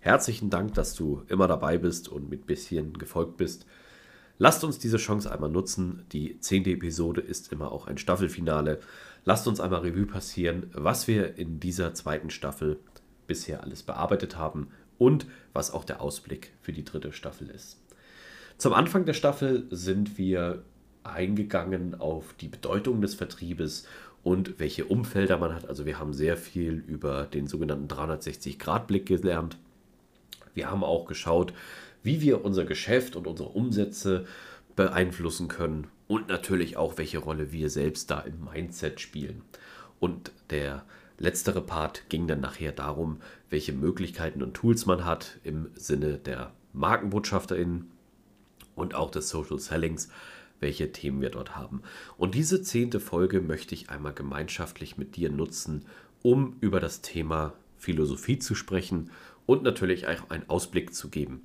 Herzlichen Dank, dass du immer dabei bist und mit bisschen gefolgt bist. Lasst uns diese Chance einmal nutzen. Die zehnte Episode ist immer auch ein Staffelfinale. Lasst uns einmal Revue passieren, was wir in dieser zweiten Staffel bisher alles bearbeitet haben und was auch der Ausblick für die dritte Staffel ist. Zum Anfang der Staffel sind wir eingegangen auf die Bedeutung des Vertriebes und welche Umfelder man hat. Also wir haben sehr viel über den sogenannten 360-Grad-Blick gelernt. Wir haben auch geschaut, wie wir unser Geschäft und unsere Umsätze beeinflussen können und natürlich auch, welche Rolle wir selbst da im Mindset spielen. Und der letztere Part ging dann nachher darum, welche Möglichkeiten und Tools man hat im Sinne der MarkenbotschafterInnen und auch des Social Sellings, welche Themen wir dort haben. Und diese zehnte Folge möchte ich einmal gemeinschaftlich mit dir nutzen, um über das Thema Philosophie zu sprechen und natürlich auch einen Ausblick zu geben.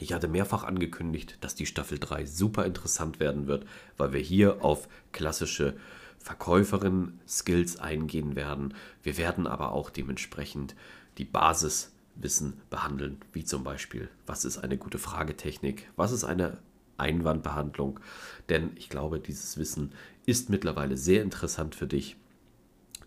Ich hatte mehrfach angekündigt, dass die Staffel 3 super interessant werden wird, weil wir hier auf klassische Verkäuferin-Skills eingehen werden. Wir werden aber auch dementsprechend die Basiswissen behandeln, wie zum Beispiel, was ist eine gute Fragetechnik, was ist eine Einwandbehandlung. Denn ich glaube, dieses Wissen ist mittlerweile sehr interessant für dich.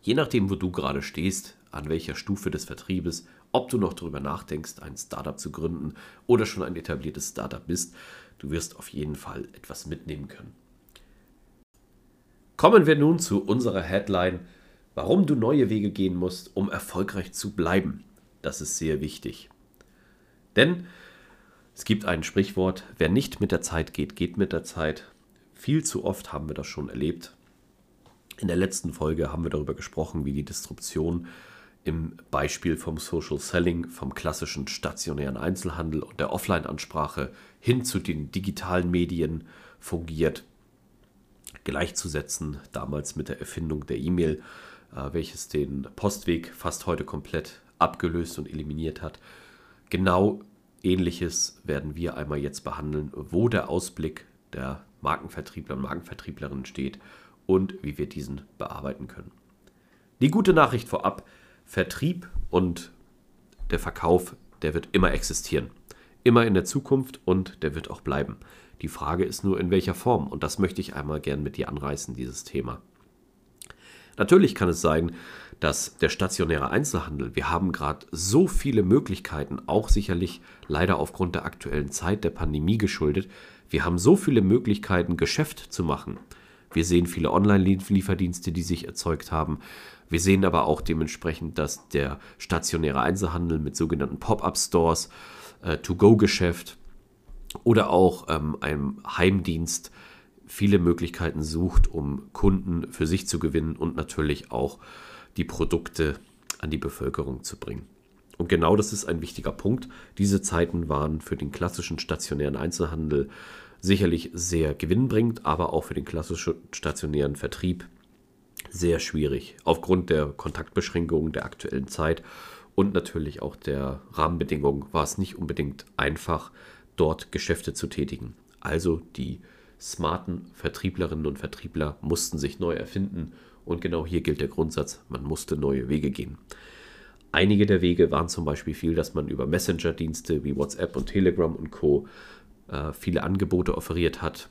Je nachdem, wo du gerade stehst, an welcher Stufe des Vertriebes, ob du noch darüber nachdenkst, ein Startup zu gründen oder schon ein etabliertes Startup bist, du wirst auf jeden Fall etwas mitnehmen können. Kommen wir nun zu unserer Headline, warum du neue Wege gehen musst, um erfolgreich zu bleiben. Das ist sehr wichtig. Denn es gibt ein Sprichwort, wer nicht mit der Zeit geht, geht mit der Zeit. Viel zu oft haben wir das schon erlebt. In der letzten Folge haben wir darüber gesprochen, wie die Disruption im Beispiel vom Social Selling, vom klassischen stationären Einzelhandel und der Offline-Ansprache hin zu den digitalen Medien fungiert, gleichzusetzen, damals mit der Erfindung der E-Mail, äh, welches den Postweg fast heute komplett abgelöst und eliminiert hat. Genau Ähnliches werden wir einmal jetzt behandeln, wo der Ausblick der Markenvertriebler und Markenvertrieblerinnen steht und wie wir diesen bearbeiten können. Die gute Nachricht vorab, Vertrieb und der Verkauf, der wird immer existieren. Immer in der Zukunft und der wird auch bleiben. Die Frage ist nur, in welcher Form. Und das möchte ich einmal gern mit dir anreißen, dieses Thema. Natürlich kann es sein, dass der stationäre Einzelhandel, wir haben gerade so viele Möglichkeiten, auch sicherlich leider aufgrund der aktuellen Zeit der Pandemie geschuldet, wir haben so viele Möglichkeiten, Geschäft zu machen. Wir sehen viele Online-Lieferdienste, die sich erzeugt haben. Wir sehen aber auch dementsprechend, dass der stationäre Einzelhandel mit sogenannten Pop-up-Stores, äh, To-Go-Geschäft oder auch ähm, einem Heimdienst viele Möglichkeiten sucht, um Kunden für sich zu gewinnen und natürlich auch die Produkte an die Bevölkerung zu bringen. Und genau das ist ein wichtiger Punkt. Diese Zeiten waren für den klassischen stationären Einzelhandel sicherlich sehr gewinnbringend, aber auch für den klassischen stationären Vertrieb sehr schwierig. Aufgrund der Kontaktbeschränkungen der aktuellen Zeit und natürlich auch der Rahmenbedingungen war es nicht unbedingt einfach, dort Geschäfte zu tätigen. Also die smarten Vertrieblerinnen und Vertriebler mussten sich neu erfinden und genau hier gilt der Grundsatz, man musste neue Wege gehen. Einige der Wege waren zum Beispiel viel, dass man über Messenger-Dienste wie WhatsApp und Telegram und Co. Äh, viele Angebote offeriert hat.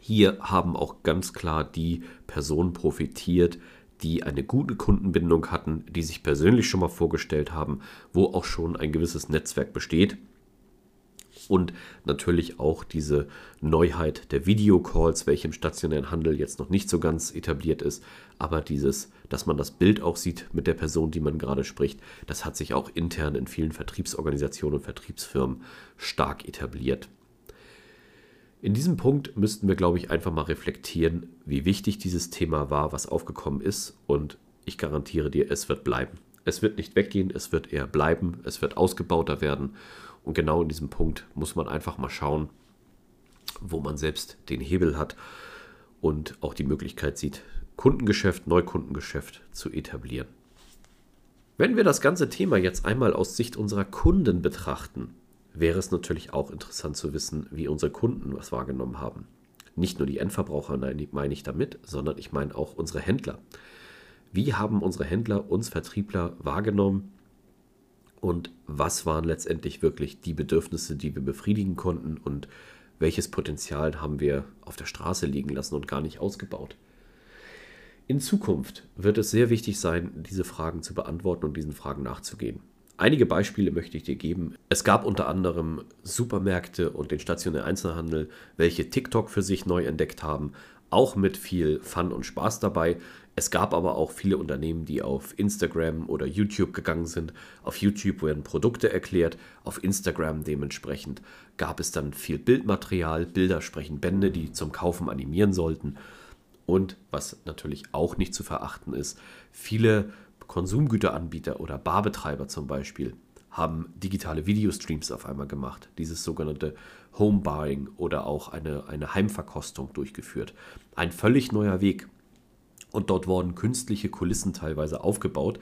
Hier haben auch ganz klar die Personen profitiert, die eine gute Kundenbindung hatten, die sich persönlich schon mal vorgestellt haben, wo auch schon ein gewisses Netzwerk besteht und natürlich auch diese Neuheit der Videocalls, welche im stationären Handel jetzt noch nicht so ganz etabliert ist, aber dieses, dass man das Bild auch sieht mit der Person, die man gerade spricht, das hat sich auch intern in vielen Vertriebsorganisationen und Vertriebsfirmen stark etabliert. In diesem Punkt müssten wir, glaube ich, einfach mal reflektieren, wie wichtig dieses Thema war, was aufgekommen ist und ich garantiere dir, es wird bleiben. Es wird nicht weggehen, es wird eher bleiben, es wird ausgebauter werden Und genau in diesem Punkt muss man einfach mal schauen, wo man selbst den Hebel hat und auch die Möglichkeit sieht, Kundengeschäft, Neukundengeschäft zu etablieren. Wenn wir das ganze Thema jetzt einmal aus Sicht unserer Kunden betrachten, wäre es natürlich auch interessant zu wissen, wie unsere Kunden was wahrgenommen haben. Nicht nur die Endverbraucher nein, meine ich damit, sondern ich meine auch unsere Händler. Wie haben unsere Händler uns Vertriebler wahrgenommen und was waren letztendlich wirklich die Bedürfnisse, die wir befriedigen konnten und welches Potenzial haben wir auf der Straße liegen lassen und gar nicht ausgebaut. In Zukunft wird es sehr wichtig sein, diese Fragen zu beantworten und diesen Fragen nachzugehen. Einige Beispiele möchte ich dir geben. Es gab unter anderem Supermärkte und den stationären Einzelhandel, welche TikTok für sich neu entdeckt haben, auch mit viel Fun und Spaß dabei. Es gab aber auch viele Unternehmen, die auf Instagram oder YouTube gegangen sind. Auf YouTube werden Produkte erklärt, auf Instagram dementsprechend gab es dann viel Bildmaterial, Bilder sprechen Bände, die zum Kaufen animieren sollten. Und was natürlich auch nicht zu verachten ist, viele Konsumgüteranbieter oder Barbetreiber zum Beispiel haben digitale Videostreams auf einmal gemacht, dieses sogenannte Homebuying oder auch eine, eine Heimverkostung durchgeführt. Ein völlig neuer Weg. Und dort wurden künstliche Kulissen teilweise aufgebaut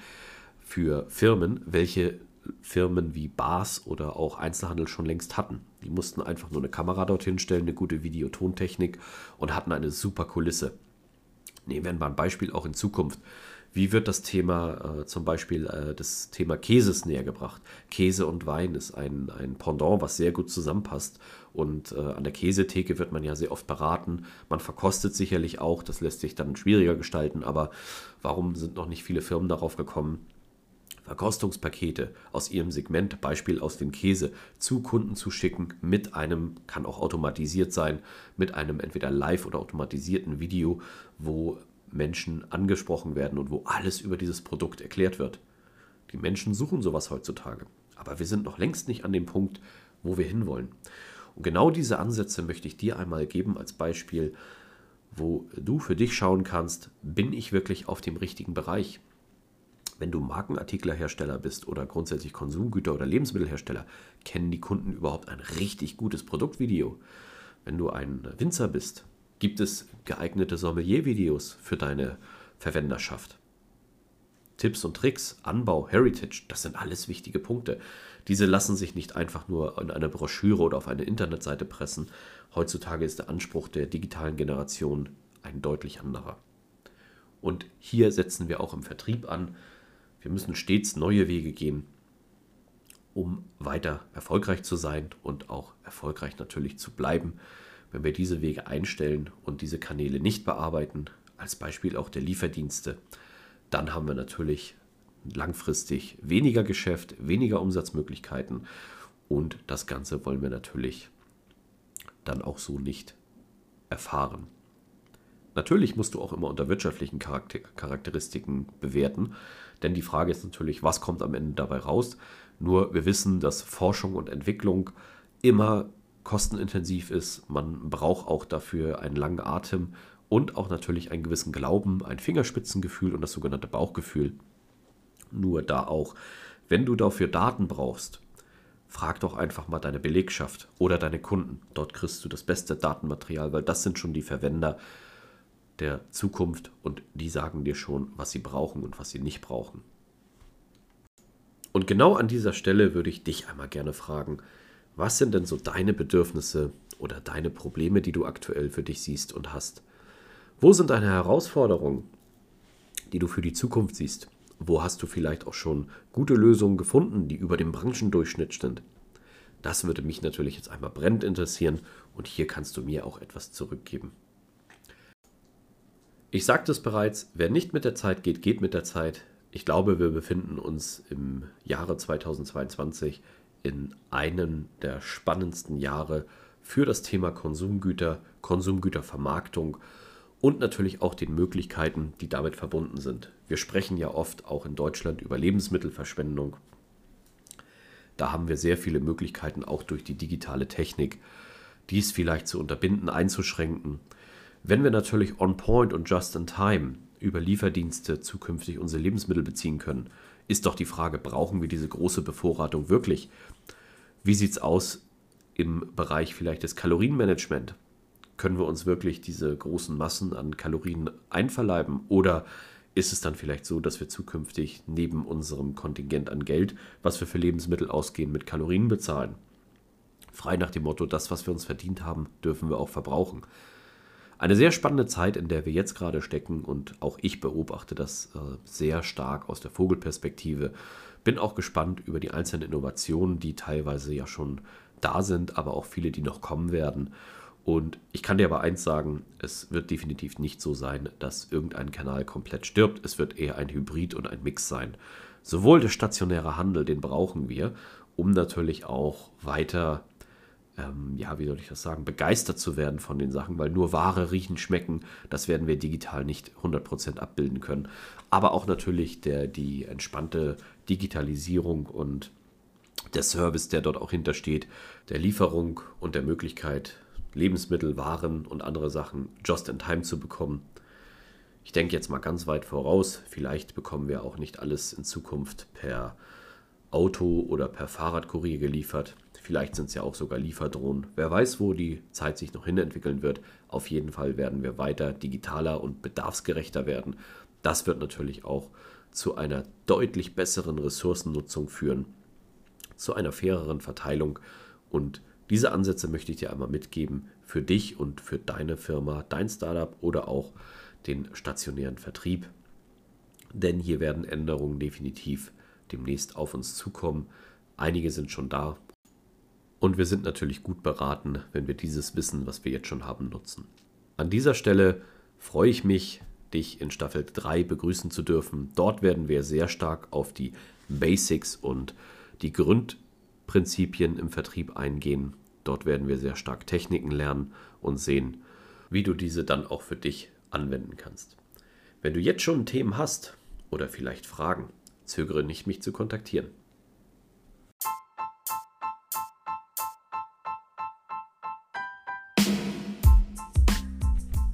für Firmen, welche Firmen wie Bars oder auch Einzelhandel schon längst hatten. Die mussten einfach nur eine Kamera dorthin stellen, eine gute Videotontechnik und hatten eine super Kulisse. Nehmen wir mal ein Beispiel auch in Zukunft. Wie wird das Thema, äh, zum Beispiel äh, das Thema Käses näher gebracht? Käse und Wein ist ein, ein Pendant, was sehr gut zusammenpasst. Und äh, an der Käsetheke wird man ja sehr oft beraten. Man verkostet sicherlich auch, das lässt sich dann schwieriger gestalten. Aber warum sind noch nicht viele Firmen darauf gekommen, Verkostungspakete aus ihrem Segment, Beispiel aus dem Käse, zu Kunden zu schicken mit einem, kann auch automatisiert sein, mit einem entweder live oder automatisierten Video, wo Menschen angesprochen werden und wo alles über dieses Produkt erklärt wird. Die Menschen suchen sowas heutzutage. Aber wir sind noch längst nicht an dem Punkt, wo wir hinwollen. Und genau diese Ansätze möchte ich dir einmal geben als Beispiel, wo du für dich schauen kannst, bin ich wirklich auf dem richtigen Bereich? Wenn du Markenartiklerhersteller bist oder grundsätzlich Konsumgüter- oder Lebensmittelhersteller, kennen die Kunden überhaupt ein richtig gutes Produktvideo? Wenn du ein Winzer bist, Gibt es geeignete Sommelier-Videos für deine Verwenderschaft? Tipps und Tricks, Anbau, Heritage, das sind alles wichtige Punkte. Diese lassen sich nicht einfach nur in eine Broschüre oder auf eine Internetseite pressen. Heutzutage ist der Anspruch der digitalen Generation ein deutlich anderer. Und hier setzen wir auch im Vertrieb an. Wir müssen stets neue Wege gehen, um weiter erfolgreich zu sein und auch erfolgreich natürlich zu bleiben. Wenn wir diese Wege einstellen und diese Kanäle nicht bearbeiten, als Beispiel auch der Lieferdienste, dann haben wir natürlich langfristig weniger Geschäft, weniger Umsatzmöglichkeiten und das Ganze wollen wir natürlich dann auch so nicht erfahren. Natürlich musst du auch immer unter wirtschaftlichen Charakteristiken bewerten, denn die Frage ist natürlich, was kommt am Ende dabei raus? Nur wir wissen, dass Forschung und Entwicklung immer kostenintensiv ist. Man braucht auch dafür einen langen Atem und auch natürlich einen gewissen Glauben, ein Fingerspitzengefühl und das sogenannte Bauchgefühl. Nur da auch, wenn du dafür Daten brauchst, frag doch einfach mal deine Belegschaft oder deine Kunden. Dort kriegst du das beste Datenmaterial, weil das sind schon die Verwender der Zukunft und die sagen dir schon, was sie brauchen und was sie nicht brauchen. Und genau an dieser Stelle würde ich dich einmal gerne fragen, was sind denn so deine Bedürfnisse oder deine Probleme, die du aktuell für dich siehst und hast? Wo sind deine Herausforderungen, die du für die Zukunft siehst? Wo hast du vielleicht auch schon gute Lösungen gefunden, die über dem Branchendurchschnitt sind? Das würde mich natürlich jetzt einmal brennend interessieren und hier kannst du mir auch etwas zurückgeben. Ich sagte es bereits, wer nicht mit der Zeit geht, geht mit der Zeit. Ich glaube, wir befinden uns im Jahre 2022 in einem der spannendsten Jahre für das Thema Konsumgüter, Konsumgütervermarktung und natürlich auch den Möglichkeiten, die damit verbunden sind. Wir sprechen ja oft auch in Deutschland über Lebensmittelverschwendung. Da haben wir sehr viele Möglichkeiten, auch durch die digitale Technik, dies vielleicht zu unterbinden, einzuschränken. Wenn wir natürlich on point und just in time über Lieferdienste zukünftig unsere Lebensmittel beziehen können, ist doch die Frage, brauchen wir diese große Bevorratung wirklich? Wie sieht es aus im Bereich vielleicht des Kalorienmanagement? Können wir uns wirklich diese großen Massen an Kalorien einverleiben? Oder ist es dann vielleicht so, dass wir zukünftig neben unserem Kontingent an Geld, was wir für Lebensmittel ausgehen, mit Kalorien bezahlen? Frei nach dem Motto, das, was wir uns verdient haben, dürfen wir auch verbrauchen. Eine sehr spannende Zeit, in der wir jetzt gerade stecken und auch ich beobachte das äh, sehr stark aus der Vogelperspektive. Bin auch gespannt über die einzelnen Innovationen, die teilweise ja schon da sind, aber auch viele, die noch kommen werden. Und ich kann dir aber eins sagen, es wird definitiv nicht so sein, dass irgendein Kanal komplett stirbt. Es wird eher ein Hybrid und ein Mix sein. Sowohl der stationäre Handel, den brauchen wir, um natürlich auch weiter ähm, ja, wie soll ich das sagen, begeistert zu werden von den Sachen, weil nur Ware riechen, schmecken, das werden wir digital nicht 100% abbilden können. Aber auch natürlich der, die entspannte Digitalisierung und der Service, der dort auch hintersteht, der Lieferung und der Möglichkeit, Lebensmittel, Waren und andere Sachen just in time zu bekommen. Ich denke jetzt mal ganz weit voraus, vielleicht bekommen wir auch nicht alles in Zukunft per Auto oder per Fahrradkurier geliefert. Vielleicht sind es ja auch sogar Lieferdrohnen. Wer weiß, wo die Zeit sich noch hinentwickeln wird. Auf jeden Fall werden wir weiter digitaler und bedarfsgerechter werden. Das wird natürlich auch zu einer deutlich besseren Ressourcennutzung führen, zu einer faireren Verteilung. Und diese Ansätze möchte ich dir einmal mitgeben für dich und für deine Firma, dein Startup oder auch den stationären Vertrieb. Denn hier werden Änderungen definitiv demnächst auf uns zukommen. Einige sind schon da. Und wir sind natürlich gut beraten, wenn wir dieses Wissen, was wir jetzt schon haben, nutzen. An dieser Stelle freue ich mich, dich in Staffel 3 begrüßen zu dürfen. Dort werden wir sehr stark auf die Basics und die Grundprinzipien im Vertrieb eingehen. Dort werden wir sehr stark Techniken lernen und sehen, wie du diese dann auch für dich anwenden kannst. Wenn du jetzt schon Themen hast oder vielleicht Fragen, Zögere nicht, mich zu kontaktieren.